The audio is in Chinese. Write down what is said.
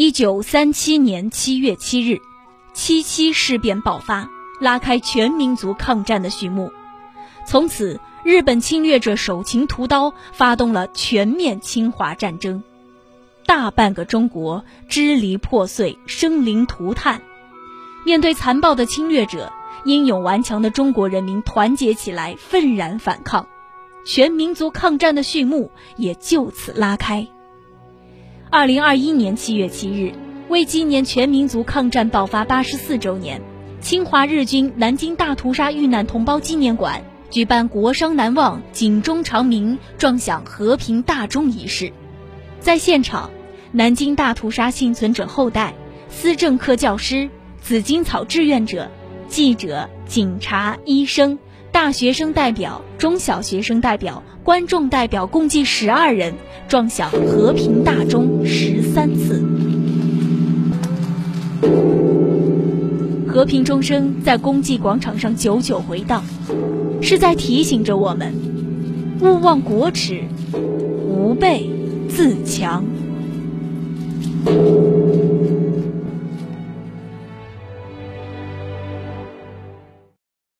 一九三七年七月七日，七七事变爆发，拉开全民族抗战的序幕。从此，日本侵略者手擎屠刀，发动了全面侵华战争，大半个中国支离破碎，生灵涂炭。面对残暴的侵略者，英勇顽强的中国人民团结起来，愤然反抗，全民族抗战的序幕也就此拉开。二零二一年七月七日，为纪念全民族抗战爆发八十四周年，侵华日军南京大屠杀遇难同胞纪念馆举办“国殇难忘，警钟长鸣，撞响和平大钟”仪式。在现场，南京大屠杀幸存者后代、思政课教师、紫荆草志愿者、记者、警察、医生。大学生代表、中小学生代表、观众代表共计十二人，撞响和平大钟十三次。和平钟声在公祭广场上久久回荡，是在提醒着我们：勿忘国耻，吾辈自强。